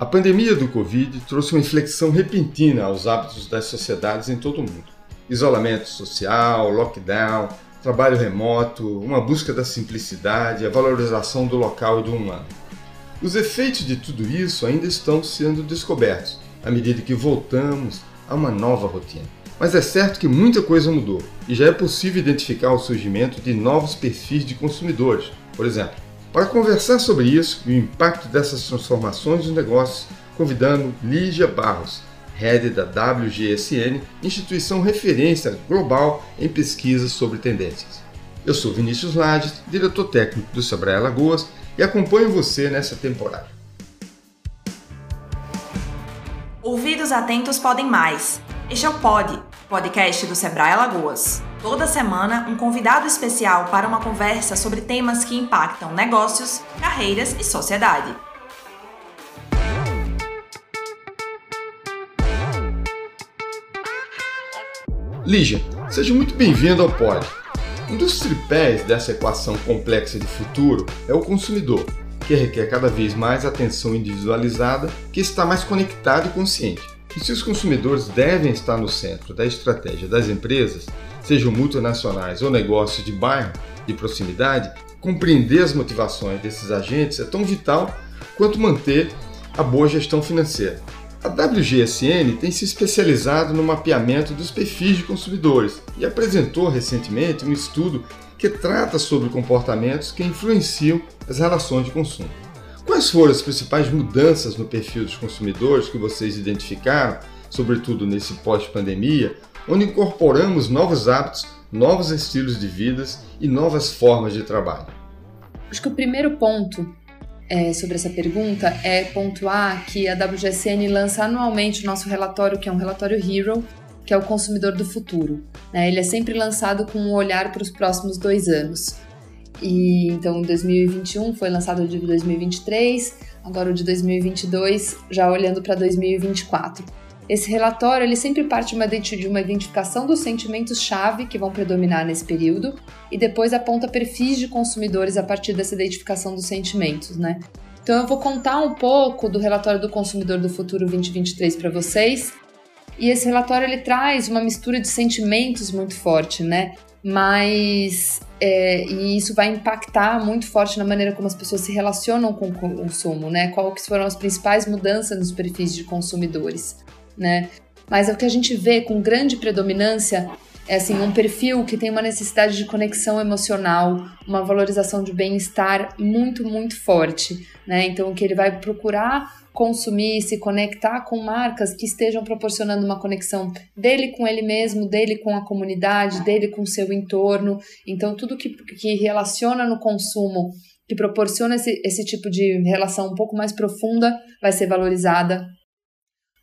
A pandemia do Covid trouxe uma inflexão repentina aos hábitos das sociedades em todo o mundo. Isolamento social, lockdown, trabalho remoto, uma busca da simplicidade, a valorização do local e do humano. Os efeitos de tudo isso ainda estão sendo descobertos à medida que voltamos a uma nova rotina. Mas é certo que muita coisa mudou e já é possível identificar o surgimento de novos perfis de consumidores, por exemplo, para conversar sobre isso e o impacto dessas transformações nos negócios, convidando Lígia Barros, head da WGSN, instituição referência global em pesquisas sobre tendências. Eu sou Vinícius Lades, diretor técnico do Sebrae Alagoas e acompanho você nessa temporada. Ouvidos atentos podem mais. Este é o Pod, podcast do Sebrae Alagoas. Toda semana, um convidado especial para uma conversa sobre temas que impactam negócios, carreiras e sociedade. Lígia, seja muito bem-vindo ao Pod. Um dos tripés dessa equação complexa de futuro é o consumidor, que requer cada vez mais atenção individualizada, que está mais conectado e consciente. E se os consumidores devem estar no centro da estratégia das empresas, sejam multinacionais ou negócios de bairro, de proximidade, compreender as motivações desses agentes é tão vital quanto manter a boa gestão financeira. A WGSN tem se especializado no mapeamento dos perfis de consumidores e apresentou recentemente um estudo que trata sobre comportamentos que influenciam as relações de consumo. Quais foram as principais mudanças no perfil dos consumidores que vocês identificaram, sobretudo nesse pós-pandemia, onde incorporamos novos hábitos, novos estilos de vidas e novas formas de trabalho? Acho que o primeiro ponto é, sobre essa pergunta é pontuar que a WGSN lança anualmente o nosso relatório, que é um relatório Hero, que é o consumidor do futuro. Né? Ele é sempre lançado com um olhar para os próximos dois anos. E então, em 2021 foi lançado o de 2023, agora o de 2022, já olhando para 2024. Esse relatório ele sempre parte de uma identificação dos sentimentos-chave que vão predominar nesse período e depois aponta perfis de consumidores a partir dessa identificação dos sentimentos, né? Então eu vou contar um pouco do relatório do consumidor do futuro 2023 para vocês. E esse relatório ele traz uma mistura de sentimentos muito forte, né? Mas é, e isso vai impactar muito forte na maneira como as pessoas se relacionam com o consumo, né? Quais foram as principais mudanças nos perfis de consumidores, né? Mas é o que a gente vê com grande predominância é assim um perfil que tem uma necessidade de conexão emocional, uma valorização de bem-estar muito muito forte, né? Então que ele vai procurar consumir, se conectar com marcas que estejam proporcionando uma conexão dele com ele mesmo, dele com a comunidade, dele com o seu entorno. Então, tudo que, que relaciona no consumo, que proporciona esse, esse tipo de relação um pouco mais profunda, vai ser valorizada.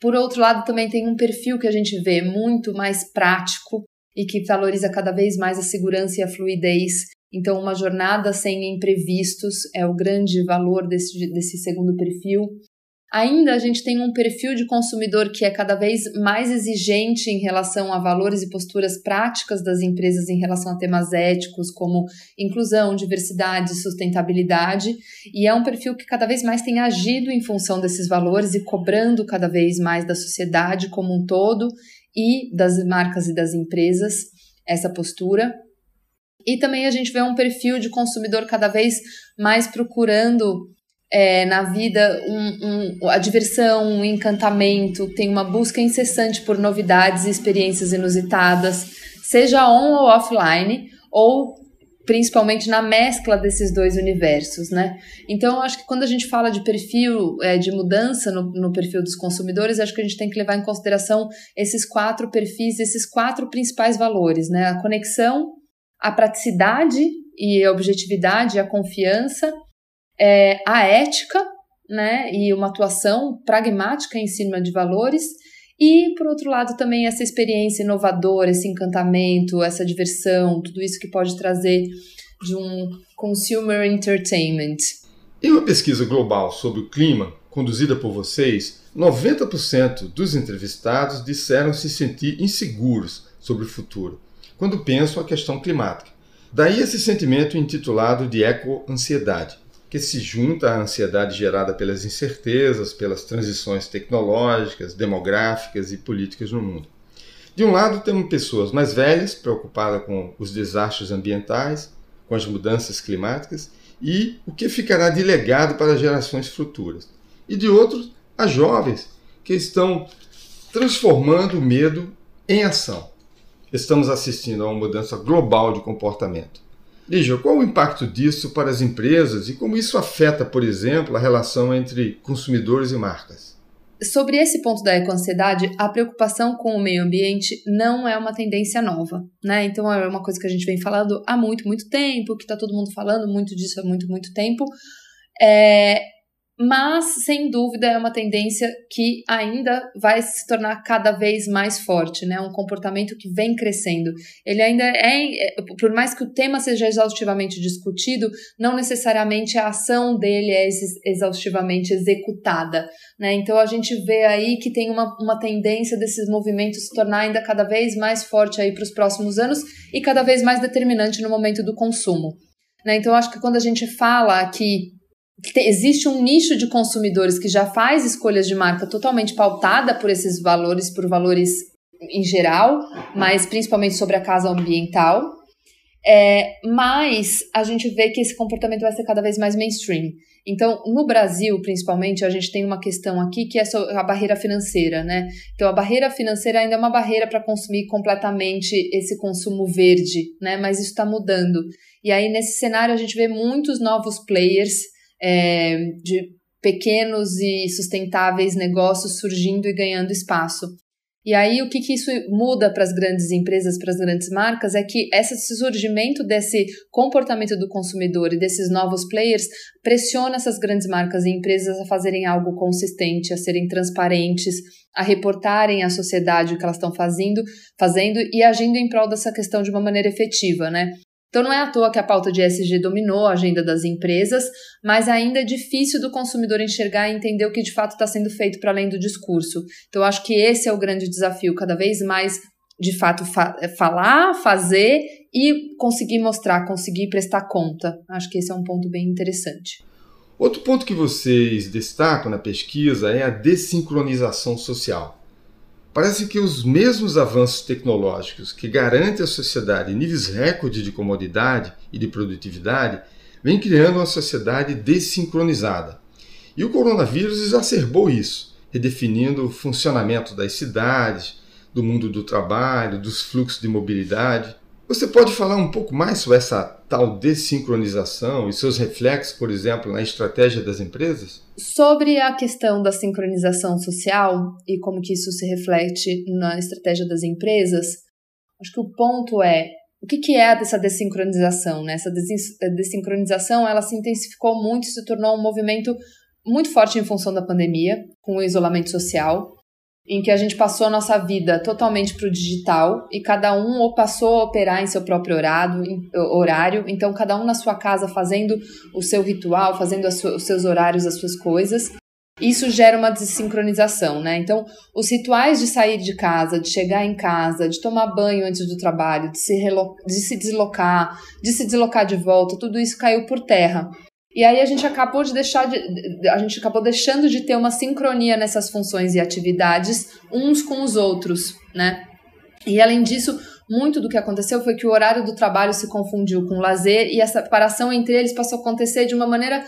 Por outro lado, também tem um perfil que a gente vê muito mais prático e que valoriza cada vez mais a segurança e a fluidez. Então, uma jornada sem imprevistos é o grande valor desse, desse segundo perfil. Ainda a gente tem um perfil de consumidor que é cada vez mais exigente em relação a valores e posturas práticas das empresas em relação a temas éticos como inclusão, diversidade, sustentabilidade, e é um perfil que cada vez mais tem agido em função desses valores e cobrando cada vez mais da sociedade como um todo e das marcas e das empresas essa postura. E também a gente vê um perfil de consumidor cada vez mais procurando é, na vida um, um, a diversão, um encantamento, tem uma busca incessante por novidades e experiências inusitadas, seja on ou offline, ou principalmente na mescla desses dois universos, né? Então, acho que quando a gente fala de perfil, é, de mudança no, no, perfil dos consumidores, acho que a gente tem que levar em consideração esses quatro perfis, esses quatro principais valores, né? A conexão, a praticidade e a objetividade, a confiança é, a ética, né, e uma atuação pragmática em cima de valores, e, por outro lado, também essa experiência inovadora, esse encantamento, essa diversão, tudo isso que pode trazer de um consumer entertainment. Em uma pesquisa global sobre o clima, conduzida por vocês, 90% dos entrevistados disseram se sentir inseguros sobre o futuro, quando pensam a questão climática. Daí esse sentimento intitulado de eco-ansiedade. Que se junta à ansiedade gerada pelas incertezas, pelas transições tecnológicas, demográficas e políticas no mundo. De um lado, temos pessoas mais velhas, preocupadas com os desastres ambientais, com as mudanças climáticas e o que ficará de legado para gerações futuras. E de outro, as jovens, que estão transformando o medo em ação. Estamos assistindo a uma mudança global de comportamento. Lígia, qual o impacto disso para as empresas e como isso afeta, por exemplo, a relação entre consumidores e marcas? Sobre esse ponto da ecoansiedade, a preocupação com o meio ambiente não é uma tendência nova, né? Então é uma coisa que a gente vem falando há muito, muito tempo, que está todo mundo falando muito disso há muito, muito tempo. É, mas sem dúvida é uma tendência que ainda vai se tornar cada vez mais forte, né? Um comportamento que vem crescendo. Ele ainda é, é, por mais que o tema seja exaustivamente discutido, não necessariamente a ação dele é exaustivamente executada, né? Então a gente vê aí que tem uma, uma tendência desses movimentos se tornar ainda cada vez mais forte aí para os próximos anos e cada vez mais determinante no momento do consumo. Né? Então, acho que quando a gente fala que existe um nicho de consumidores que já faz escolhas de marca totalmente pautada por esses valores, por valores em geral, mas principalmente sobre a casa ambiental. É, mas a gente vê que esse comportamento vai ser cada vez mais mainstream. Então, no Brasil, principalmente, a gente tem uma questão aqui que é a barreira financeira, né? Então, a barreira financeira ainda é uma barreira para consumir completamente esse consumo verde, né? Mas isso está mudando. E aí, nesse cenário, a gente vê muitos novos players é, de pequenos e sustentáveis negócios surgindo e ganhando espaço. E aí, o que, que isso muda para as grandes empresas, para as grandes marcas, é que esse surgimento desse comportamento do consumidor e desses novos players pressiona essas grandes marcas e empresas a fazerem algo consistente, a serem transparentes, a reportarem à sociedade o que elas estão fazendo, fazendo e agindo em prol dessa questão de uma maneira efetiva, né? Então não é à toa que a pauta de ESG dominou a agenda das empresas, mas ainda é difícil do consumidor enxergar e entender o que de fato está sendo feito para além do discurso. Então acho que esse é o grande desafio, cada vez mais de fato fa falar, fazer e conseguir mostrar, conseguir prestar conta. Acho que esse é um ponto bem interessante. Outro ponto que vocês destacam na pesquisa é a desincronização social. Parece que os mesmos avanços tecnológicos que garantem à sociedade níveis recordes de comodidade e de produtividade vêm criando uma sociedade desincronizada. E o coronavírus exacerbou isso, redefinindo o funcionamento das cidades, do mundo do trabalho, dos fluxos de mobilidade. Você pode falar um pouco mais sobre essa tal desincronização e seus reflexos, por exemplo, na estratégia das empresas? Sobre a questão da sincronização social e como que isso se reflete na estratégia das empresas, acho que o ponto é o que, que é essa desincronização? Né? Essa desincronização ela se intensificou muito, se tornou um movimento muito forte em função da pandemia, com o isolamento social em que a gente passou a nossa vida totalmente para o digital e cada um ou passou a operar em seu próprio horário, então cada um na sua casa fazendo o seu ritual, fazendo os seus horários, as suas coisas. Isso gera uma desincronização, né? Então, os rituais de sair de casa, de chegar em casa, de tomar banho antes do trabalho, de se, de se deslocar, de se deslocar de volta, tudo isso caiu por terra. E aí a gente acabou de deixar de, a gente acabou deixando de ter uma sincronia nessas funções e atividades uns com os outros, né? E além disso, muito do que aconteceu foi que o horário do trabalho se confundiu com o lazer e essa separação entre eles passou a acontecer de uma maneira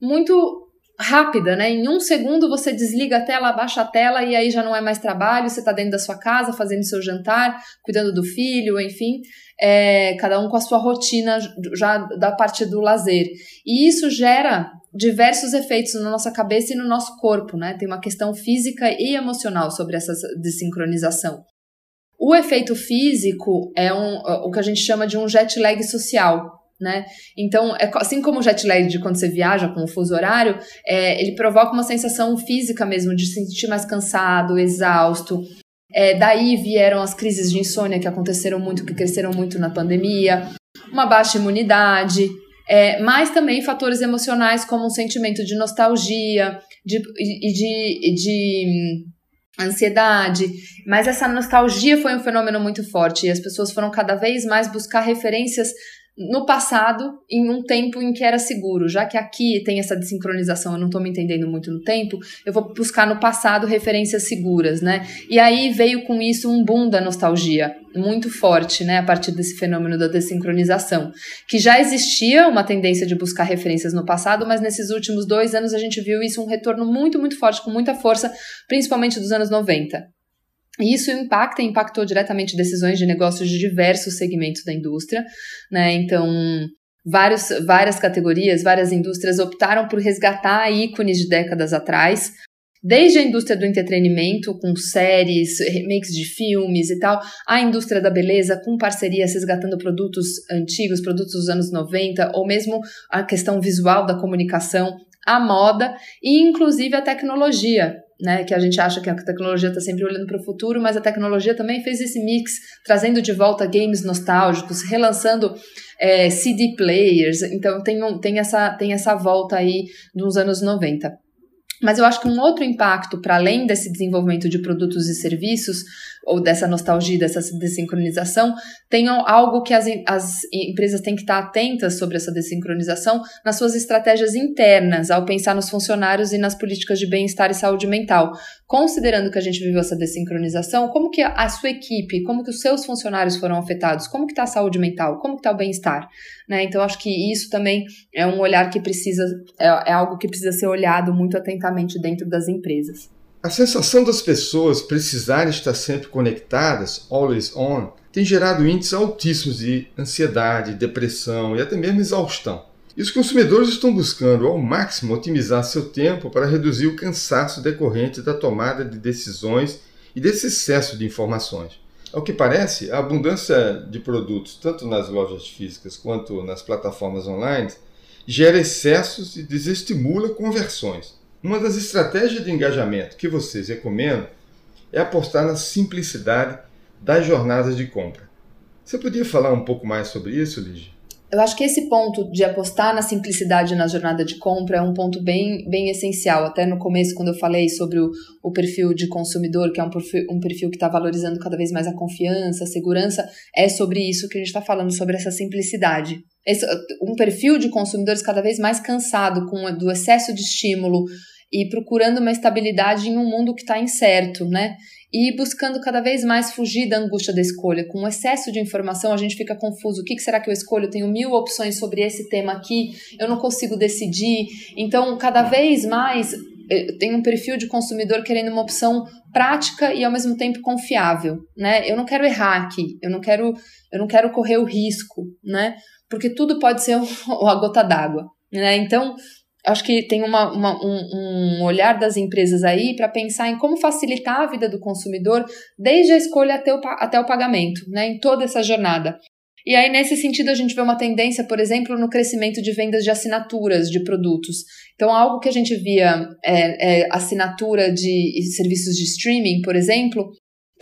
muito rápida, né? Em um segundo você desliga a tela, abaixa a tela e aí já não é mais trabalho, você está dentro da sua casa fazendo seu jantar, cuidando do filho, enfim é, cada um com a sua rotina já da parte do lazer. E isso gera diversos efeitos na nossa cabeça e no nosso corpo, né? Tem uma questão física e emocional sobre essa desincronização. O efeito físico é um, o que a gente chama de um jet lag social, né? Então, é, assim como o jet lag de quando você viaja com o fuso horário, é, ele provoca uma sensação física mesmo de se sentir mais cansado, exausto, é, daí vieram as crises de insônia que aconteceram muito, que cresceram muito na pandemia, uma baixa imunidade, é, mas também fatores emocionais como um sentimento de nostalgia de, e de, de hum, ansiedade. Mas essa nostalgia foi um fenômeno muito forte e as pessoas foram cada vez mais buscar referências no passado, em um tempo em que era seguro. Já que aqui tem essa desincronização, eu não estou me entendendo muito no tempo, eu vou buscar no passado referências seguras, né? E aí veio com isso um boom da nostalgia muito forte, né, a partir desse fenômeno da desincronização, que já existia uma tendência de buscar referências no passado, mas nesses últimos dois anos a gente viu isso um retorno muito, muito forte, com muita força, principalmente dos anos 90. E isso impacta e impactou diretamente decisões de negócios de diversos segmentos da indústria, né? Então, vários, várias categorias, várias indústrias optaram por resgatar ícones de décadas atrás, desde a indústria do entretenimento, com séries, remakes de filmes e tal, a indústria da beleza, com parcerias resgatando produtos antigos, produtos dos anos 90, ou mesmo a questão visual da comunicação, a moda e inclusive a tecnologia né, que a gente acha que a tecnologia está sempre olhando para o futuro, mas a tecnologia também fez esse mix, trazendo de volta games nostálgicos, relançando é, CD players, então tem, um, tem, essa, tem essa volta aí dos anos 90. Mas eu acho que um outro impacto, para além desse desenvolvimento de produtos e serviços, ou dessa nostalgia, dessa desincronização, tenham algo que as, as empresas têm que estar atentas sobre essa desincronização nas suas estratégias internas, ao pensar nos funcionários e nas políticas de bem-estar e saúde mental. Considerando que a gente viveu essa desincronização, como que a sua equipe, como que os seus funcionários foram afetados, como que está a saúde mental, como que está o bem-estar, né? Então, acho que isso também é um olhar que precisa, é, é algo que precisa ser olhado muito atentamente dentro das empresas. A sensação das pessoas precisarem estar sempre conectadas, always on, tem gerado índices altíssimos de ansiedade, depressão e até mesmo exaustão. E os consumidores estão buscando ao máximo otimizar seu tempo para reduzir o cansaço decorrente da tomada de decisões e desse excesso de informações. Ao que parece, a abundância de produtos, tanto nas lojas físicas quanto nas plataformas online, gera excessos e desestimula conversões. Uma das estratégias de engajamento que vocês recomendam é apostar na simplicidade das jornadas de compra. Você podia falar um pouco mais sobre isso, Lígia? Eu acho que esse ponto de apostar na simplicidade na jornada de compra é um ponto bem, bem essencial. Até no começo, quando eu falei sobre o, o perfil de consumidor, que é um perfil, um perfil que está valorizando cada vez mais a confiança, a segurança, é sobre isso que a gente está falando, sobre essa simplicidade. Esse, um perfil de consumidores cada vez mais cansado com do excesso de estímulo, e procurando uma estabilidade em um mundo que está incerto, né? E buscando cada vez mais fugir da angústia da escolha. Com o excesso de informação, a gente fica confuso. O que, será que eu escolho? Eu tenho mil opções sobre esse tema aqui, eu não consigo decidir. Então, cada vez mais eh, tem um perfil de consumidor querendo uma opção prática e ao mesmo tempo confiável, né? Eu não quero errar aqui, eu não quero, eu não quero correr o risco, né? Porque tudo pode ser a gota d'água, né? Então, acho que tem uma, uma, um, um, olhar das empresas aí para pensar em como facilitar a vida do consumidor desde a escolha até o, até o pagamento, né, em toda essa jornada. E aí, nesse sentido, a gente vê uma tendência, por exemplo, no crescimento de vendas de assinaturas de produtos. Então, algo que a gente via é, é assinatura de serviços de streaming, por exemplo,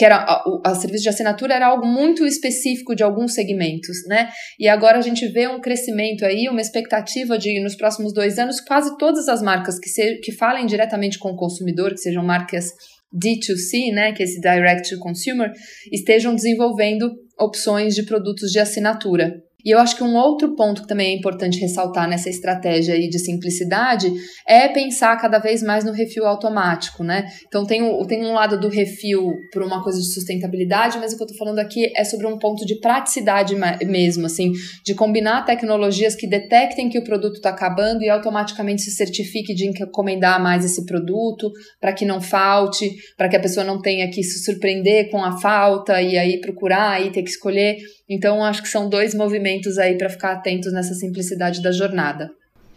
que era a, a, serviço de assinatura era algo muito específico de alguns segmentos, né? E agora a gente vê um crescimento aí, uma expectativa de nos próximos dois anos quase todas as marcas que, se, que falem diretamente com o consumidor, que sejam marcas D2C, né, que é esse Direct to Consumer, estejam desenvolvendo opções de produtos de assinatura. E eu acho que um outro ponto que também é importante ressaltar nessa estratégia aí de simplicidade é pensar cada vez mais no refil automático, né? Então tem, um, tem um lado do refil por uma coisa de sustentabilidade, mas o que eu tô falando aqui é sobre um ponto de praticidade mesmo, assim, de combinar tecnologias que detectem que o produto está acabando e automaticamente se certifique de encomendar mais esse produto para que não falte, para que a pessoa não tenha que se surpreender com a falta e aí procurar e ter que escolher. Então, acho que são dois movimentos aí para ficar atentos nessa simplicidade da jornada.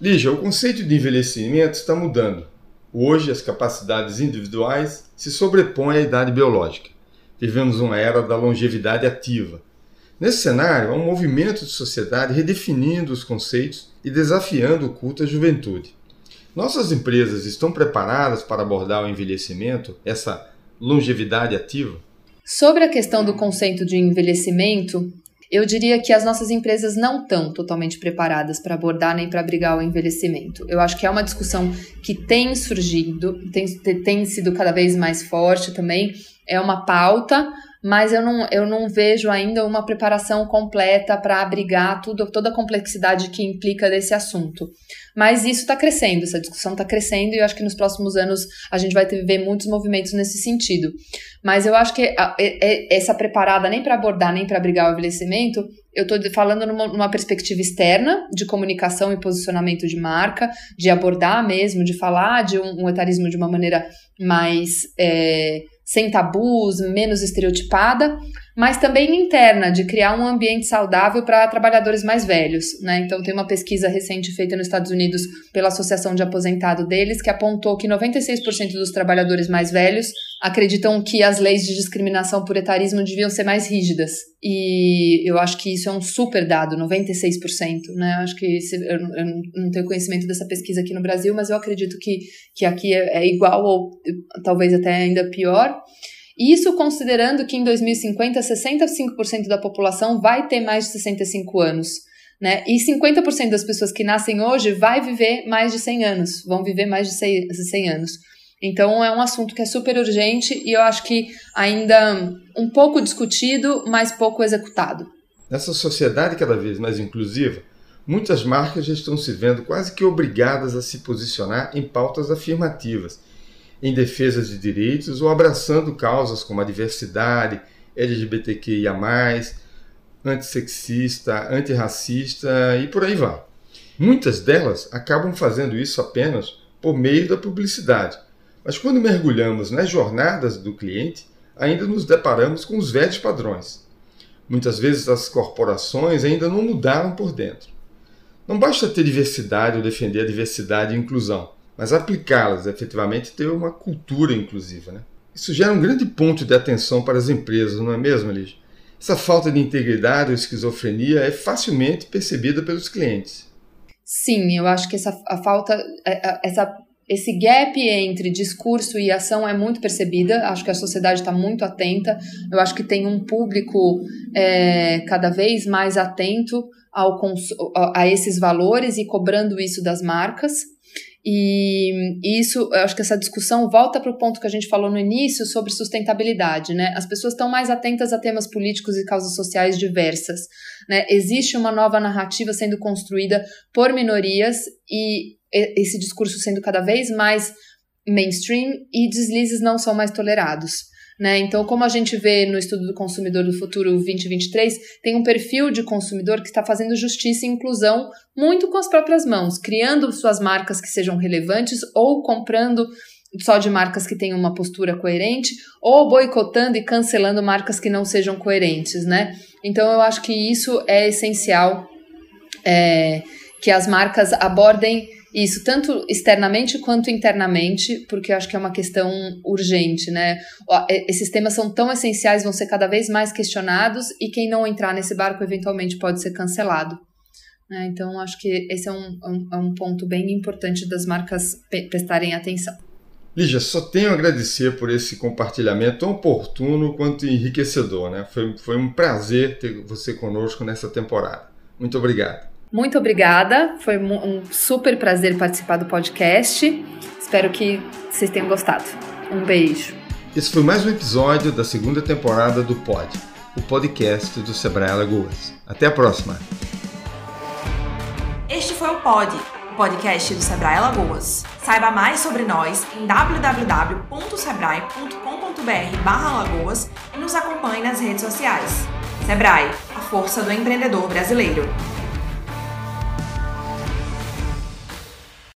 Lígia, o conceito de envelhecimento está mudando. Hoje, as capacidades individuais se sobrepõem à idade biológica. Vivemos uma era da longevidade ativa. Nesse cenário, há um movimento de sociedade redefinindo os conceitos e desafiando o culto à juventude. Nossas empresas estão preparadas para abordar o envelhecimento, essa longevidade ativa? Sobre a questão do conceito de envelhecimento, eu diria que as nossas empresas não estão totalmente preparadas para abordar nem para abrigar o envelhecimento. Eu acho que é uma discussão que tem surgido, tem, tem sido cada vez mais forte também, é uma pauta, mas eu não, eu não vejo ainda uma preparação completa para abrigar tudo, toda a complexidade que implica desse assunto. Mas isso está crescendo, essa discussão está crescendo e eu acho que nos próximos anos a gente vai ter, ver muitos movimentos nesse sentido. Mas eu acho que a, a, essa preparada nem para abordar nem para abrigar o envelhecimento, eu estou falando numa, numa, perspectiva externa de comunicação e posicionamento de marca, de abordar mesmo, de falar de um, um etarismo de uma maneira mais. É, sem tabus, menos estereotipada, mas também interna, de criar um ambiente saudável para trabalhadores mais velhos. Né? Então, tem uma pesquisa recente feita nos Estados Unidos pela Associação de Aposentado deles, que apontou que 96% dos trabalhadores mais velhos acreditam que as leis de discriminação por etarismo deviam ser mais rígidas. E eu acho que isso é um super dado, 96%. Né? Acho que eu, eu, não tenho conhecimento dessa pesquisa aqui no Brasil, mas eu acredito que, que aqui é, é igual ou talvez até ainda pior. Isso considerando que em 2050 65% da população vai ter mais de 65 anos. Né? E 50% das pessoas que nascem hoje vai viver mais de 100 anos, vão viver mais de 100 anos. Então é um assunto que é super urgente e eu acho que ainda um pouco discutido, mas pouco executado. Nessa sociedade cada vez mais inclusiva, muitas marcas já estão se vendo quase que obrigadas a se posicionar em pautas afirmativas em defesa de direitos ou abraçando causas como a diversidade, LGBTQIA, antissexista, antirracista e por aí vai. Muitas delas acabam fazendo isso apenas por meio da publicidade, mas quando mergulhamos nas jornadas do cliente, ainda nos deparamos com os velhos padrões. Muitas vezes as corporações ainda não mudaram por dentro. Não basta ter diversidade ou defender a diversidade e inclusão mas aplicá-las efetivamente ter uma cultura inclusiva. Né? Isso gera um grande ponto de atenção para as empresas, não é mesmo, Lígia? Essa falta de integridade ou esquizofrenia é facilmente percebida pelos clientes. Sim, eu acho que essa a falta, é, essa, esse gap entre discurso e ação é muito percebida. Acho que a sociedade está muito atenta. Eu acho que tem um público é, cada vez mais atento ao, a esses valores e cobrando isso das marcas. E isso, eu acho que essa discussão volta para o ponto que a gente falou no início sobre sustentabilidade, né? As pessoas estão mais atentas a temas políticos e causas sociais diversas, né? Existe uma nova narrativa sendo construída por minorias e esse discurso sendo cada vez mais mainstream e deslizes não são mais tolerados. Né? Então, como a gente vê no estudo do consumidor do futuro 2023, tem um perfil de consumidor que está fazendo justiça e inclusão muito com as próprias mãos, criando suas marcas que sejam relevantes ou comprando só de marcas que tenham uma postura coerente ou boicotando e cancelando marcas que não sejam coerentes, né? Então eu acho que isso é essencial é, que as marcas abordem isso, tanto externamente quanto internamente, porque eu acho que é uma questão urgente, né? Esses temas são tão essenciais, vão ser cada vez mais questionados, e quem não entrar nesse barco eventualmente pode ser cancelado. Né? Então, acho que esse é um, um, é um ponto bem importante das marcas prestarem atenção. Lígia, só tenho a agradecer por esse compartilhamento tão oportuno quanto enriquecedor. Né? Foi, foi um prazer ter você conosco nessa temporada. Muito obrigado. Muito obrigada, foi um super prazer participar do podcast. Espero que vocês tenham gostado. Um beijo. Esse foi mais um episódio da segunda temporada do Pod, o podcast do Sebrae Alagoas. Até a próxima. Este foi o Pod, o podcast do Sebrae Alagoas. Saiba mais sobre nós em www.sebrae.com.br/alagoas e nos acompanhe nas redes sociais. Sebrae, a força do empreendedor brasileiro.